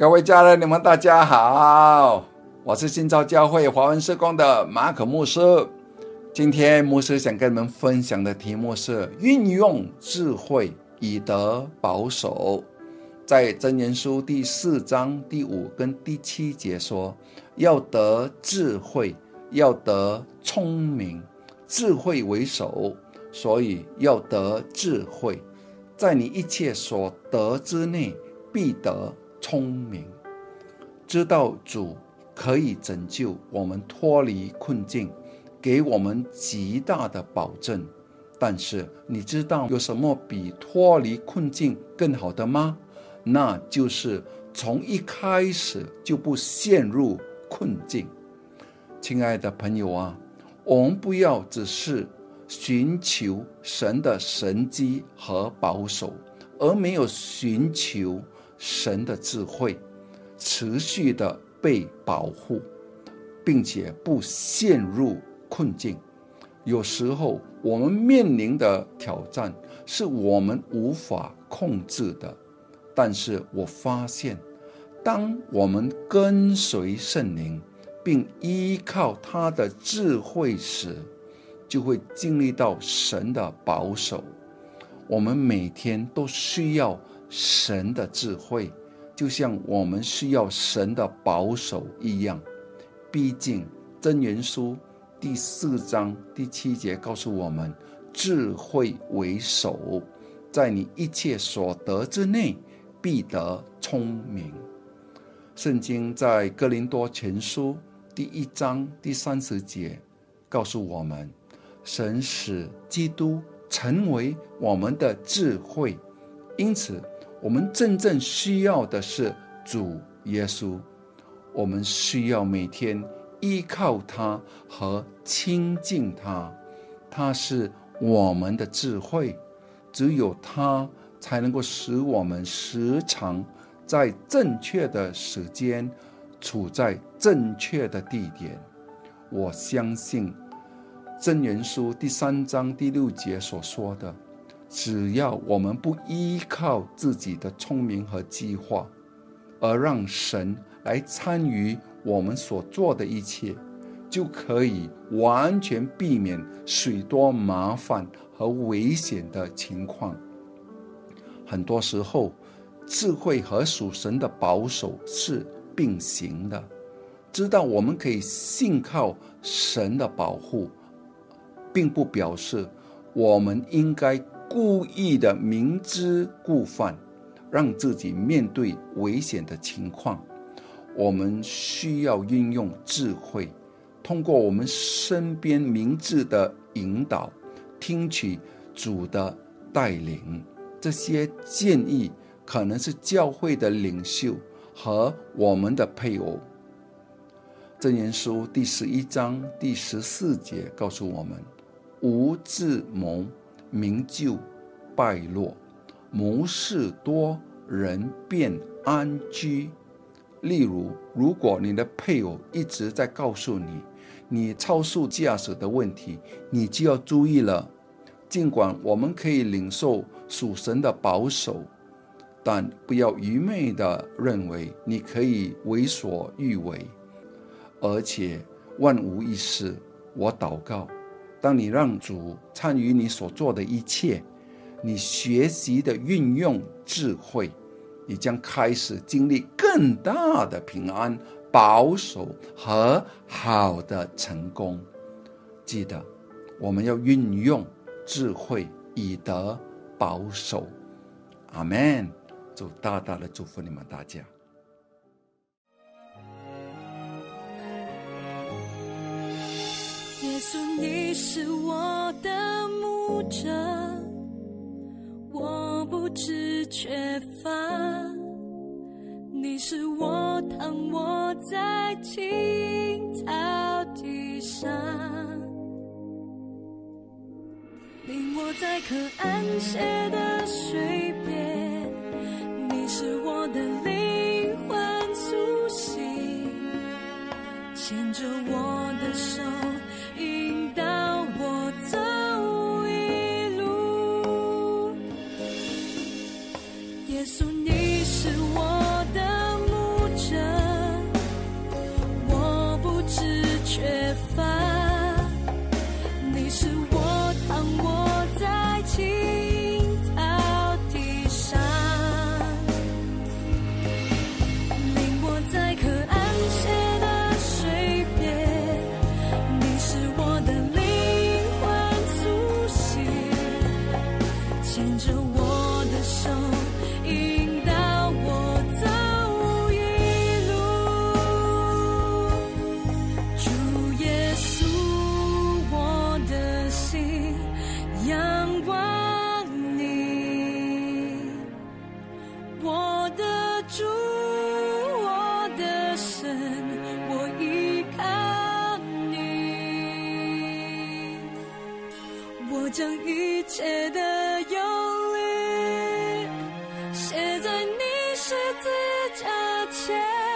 各位家人，你们大家好，我是新造教会华文社工的马可牧师。今天牧师想跟你们分享的题目是运用智慧以得保守。在真言书第四章第五跟第七节说，要得智慧，要得聪明，智慧为首，所以要得智慧，在你一切所得之内必得。聪明，知道主可以拯救我们脱离困境，给我们极大的保证。但是，你知道有什么比脱离困境更好的吗？那就是从一开始就不陷入困境。亲爱的朋友啊，我们不要只是寻求神的神机和保守，而没有寻求。神的智慧持续的被保护，并且不陷入困境。有时候我们面临的挑战是我们无法控制的，但是我发现，当我们跟随圣灵，并依靠他的智慧时，就会经历到神的保守。我们每天都需要。神的智慧，就像我们需要神的保守一样。毕竟真言书第四章第七节告诉我们：智慧为首，在你一切所得之内必得聪明。圣经在哥林多前书第一章第三十节告诉我们：神使基督成为我们的智慧，因此。我们真正需要的是主耶稣，我们需要每天依靠他和亲近他，他是我们的智慧，只有他才能够使我们时常在正确的时间，处在正确的地点。我相信真言书第三章第六节所说的。只要我们不依靠自己的聪明和计划，而让神来参与我们所做的一切，就可以完全避免许多麻烦和危险的情况。很多时候，智慧和属神的保守是并行的。知道我们可以信靠神的保护，并不表示我们应该。故意的明知故犯，让自己面对危险的情况，我们需要运用智慧，通过我们身边明智的引导，听取主的带领。这些建议可能是教会的领袖和我们的配偶。箴言书第十一章第十四节告诉我们：无智谋。名就败落，谋事多人便安居。例如，如果你的配偶一直在告诉你你超速驾驶的问题，你就要注意了。尽管我们可以领受属神的保守，但不要愚昧的认为你可以为所欲为，而且万无一失。我祷告。当你让主参与你所做的一切，你学习的运用智慧，你将开始经历更大的平安、保守和好的成功。记得，我们要运用智慧以得保守。阿门。祝大大的祝福你们大家。稣，你是我的牧者，我不知缺乏。你是我躺卧在青草地上，领我在可安歇的水边。你是我的灵魂苏醒，牵着我的手。牵着我的手引导我走一路主耶稣我的心仰望你我的主我的神我依靠你我将一切的一切。